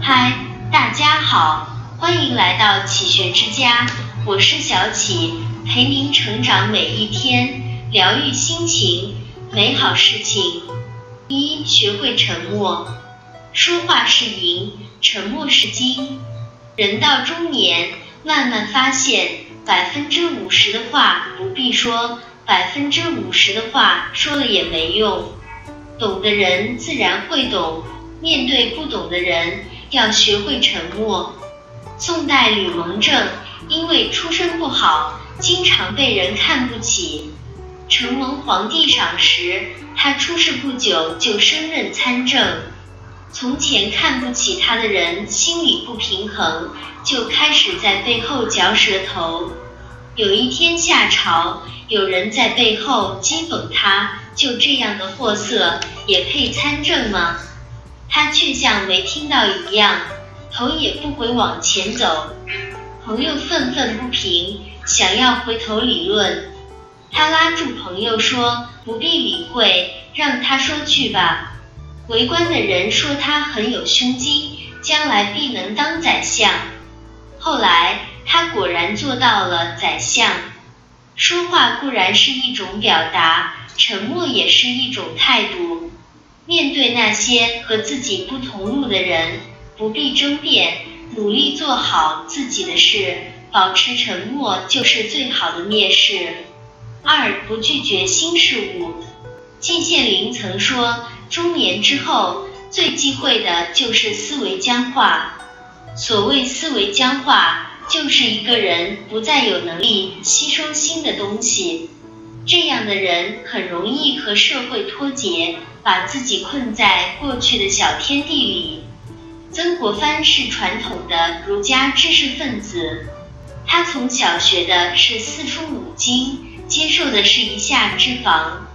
嗨，大家好，欢迎来到启学之家，我是小启，陪您成长每一天，疗愈心情，美好事情。一，学会沉默，说话是银，沉默是金。人到中年，慢慢发现，百分之五十的话不必说，百分之五十的话说了也没用。懂的人自然会懂，面对不懂的人，要学会沉默。宋代吕蒙正因为出身不好，经常被人看不起。承蒙皇帝赏识，他出世不久就升任参政。从前看不起他的人心里不平衡，就开始在背后嚼舌头。有一天下朝，有人在背后讥讽他：“就这样的货色，也配参政吗？”他却像没听到一样，头也不回往前走。朋友愤愤不平，想要回头理论。他拉住朋友说：“不必理会，让他说去吧。”围观的人说他很有胸襟，将来必能当宰相。后来他果然做到了宰相。说话固然是一种表达，沉默也是一种态度。面对那些和自己不同路的人，不必争辩，努力做好自己的事，保持沉默就是最好的蔑视。二不拒绝新事物。季羡林曾说，中年之后最忌讳的就是思维僵化。所谓思维僵化，就是一个人不再有能力吸收新的东西。这样的人很容易和社会脱节，把自己困在过去的小天地里。曾国藩是传统的儒家知识分子，他从小学的是四书五经。接受的是一下之防，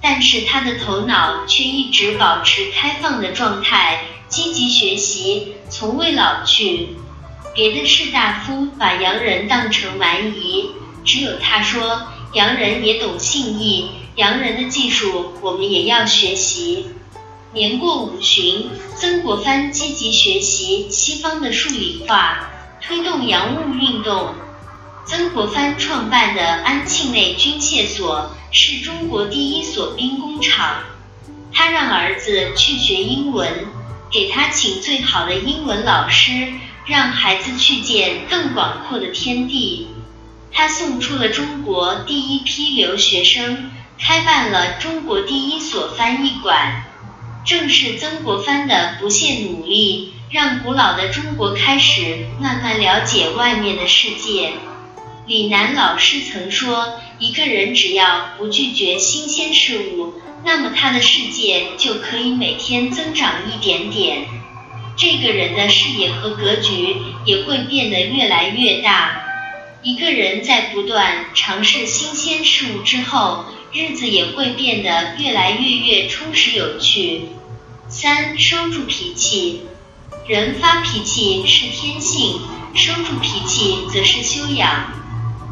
但是他的头脑却一直保持开放的状态，积极学习，从未老去。别的士大夫把洋人当成蛮夷，只有他说，洋人也懂信义，洋人的技术我们也要学习。年过五旬，曾国藩积极学习西方的数理化，推动洋务运动。曾国藩创办的安庆内军械所是中国第一所兵工厂。他让儿子去学英文，给他请最好的英文老师，让孩子去见更广阔的天地。他送出了中国第一批留学生，开办了中国第一所翻译馆。正是曾国藩的不懈努力，让古老的中国开始慢慢了解外面的世界。李楠老师曾说，一个人只要不拒绝新鲜事物，那么他的世界就可以每天增长一点点。这个人的视野和格局也会变得越来越大。一个人在不断尝试新鲜事物之后，日子也会变得越来越越充实有趣。三，收住脾气。人发脾气是天性，收住脾气则是修养。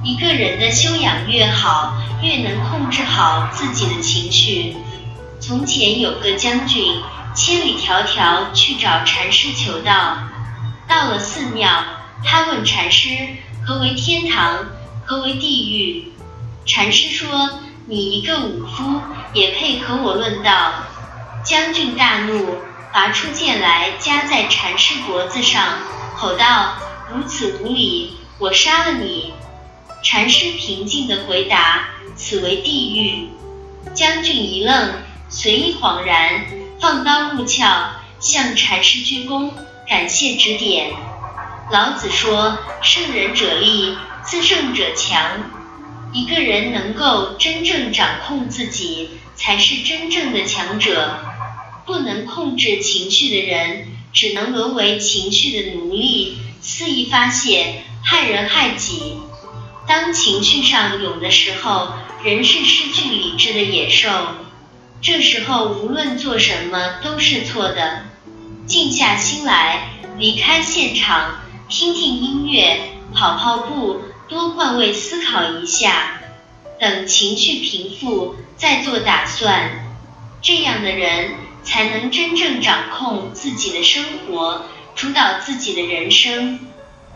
一个人的修养越好，越能控制好自己的情绪。从前有个将军，千里迢迢去找禅师求道。到了寺庙，他问禅师：“何为天堂？何为地狱？”禅师说：“你一个武夫，也配和我论道？”将军大怒，拔出剑来夹在禅师脖子上，吼道：“如此无礼，我杀了你！”禅师平静地回答：“此为地狱。”将军一愣，随意恍然，放刀入鞘，向禅师鞠躬，感谢指点。老子说：“胜人者力，自胜者强。”一个人能够真正掌控自己，才是真正的强者。不能控制情绪的人，只能沦为情绪的奴隶，肆意发泄，害人害己。当情绪上涌的时候，人是失去理智的野兽。这时候无论做什么都是错的。静下心来，离开现场，听听音乐，跑跑步，多换位思考一下。等情绪平复，再做打算。这样的人才能真正掌控自己的生活，主导自己的人生。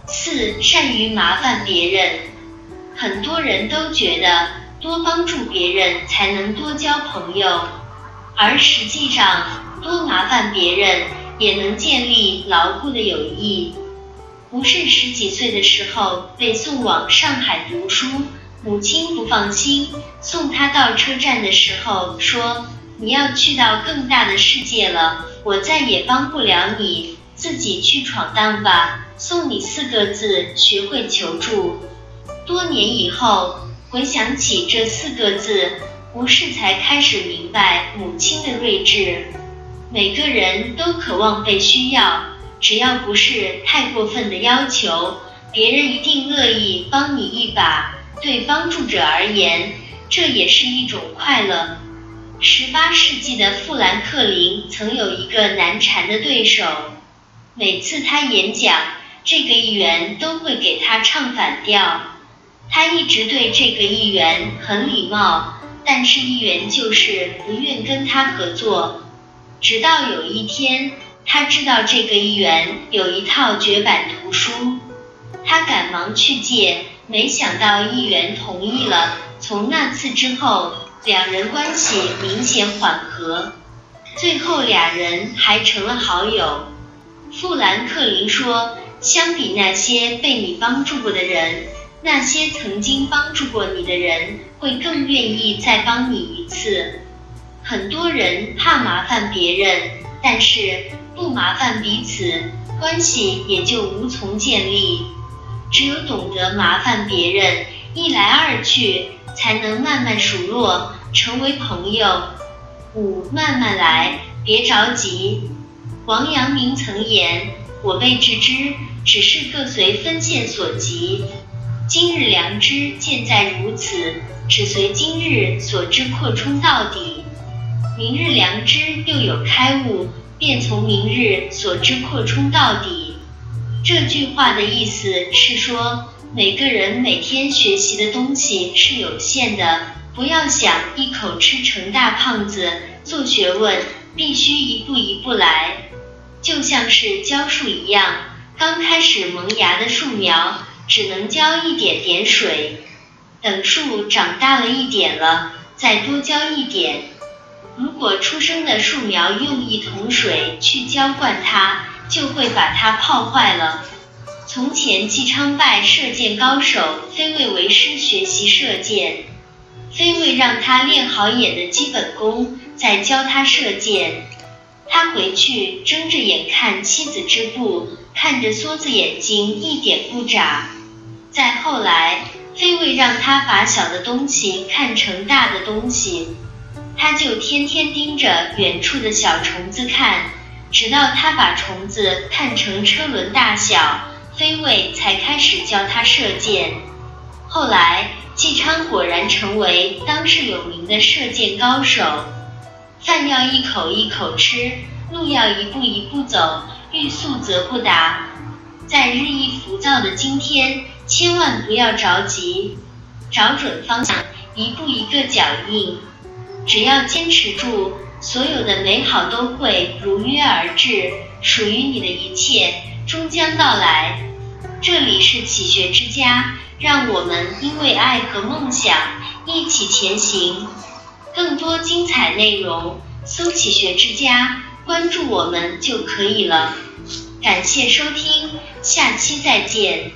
四、善于麻烦别人。很多人都觉得多帮助别人才能多交朋友，而实际上多麻烦别人也能建立牢固的友谊。吴氏十几岁的时候被送往上海读书，母亲不放心，送他到车站的时候说。你要去到更大的世界了，我再也帮不了你，自己去闯荡吧。送你四个字，学会求助。多年以后，回想起这四个字，吴氏才开始明白母亲的睿智。每个人都渴望被需要，只要不是太过分的要求，别人一定乐意帮你一把。对帮助者而言，这也是一种快乐。十八世纪的富兰克林曾有一个难缠的对手，每次他演讲，这个议员都会给他唱反调。他一直对这个议员很礼貌，但是议员就是不愿跟他合作。直到有一天，他知道这个议员有一套绝版图书，他赶忙去借，没想到议员同意了。从那次之后。两人关系明显缓和，最后俩人还成了好友。富兰克林说：“相比那些被你帮助过的人，那些曾经帮助过你的人会更愿意再帮你一次。很多人怕麻烦别人，但是不麻烦彼此，关系也就无从建立。只有懂得麻烦别人，一来二去。”才能慢慢熟络，成为朋友。五，慢慢来，别着急。王阳明曾言：“我辈致知，只是各随分线所及。今日良知见在如此，只随今日所知扩充到底。明日良知又有开悟，便从明日所知扩充到底。”这句话的意思是说。每个人每天学习的东西是有限的，不要想一口吃成大胖子。做学问必须一步一步来，就像是浇树一样，刚开始萌芽的树苗只能浇一点点水，等树长大了一点了，再多浇一点。如果出生的树苗用一桶水去浇灌它，就会把它泡坏了。从前，纪昌拜射箭高手飞卫为师学习射箭，飞卫让他练好眼的基本功，再教他射箭。他回去睁着眼看妻子织布，看着梭子眼睛一点不眨。再后来，飞卫让他把小的东西看成大的东西，他就天天盯着远处的小虫子看，直到他把虫子看成车轮大小。飞卫才开始教他射箭，后来纪昌果然成为当世有名的射箭高手。饭要一口一口吃，路要一步一步走，欲速则不达。在日益浮躁的今天，千万不要着急，找准方向，一步一个脚印。只要坚持住，所有的美好都会如约而至，属于你的一切终将到来。这里是启学之家，让我们因为爱和梦想一起前行。更多精彩内容，搜“启学之家”，关注我们就可以了。感谢收听，下期再见。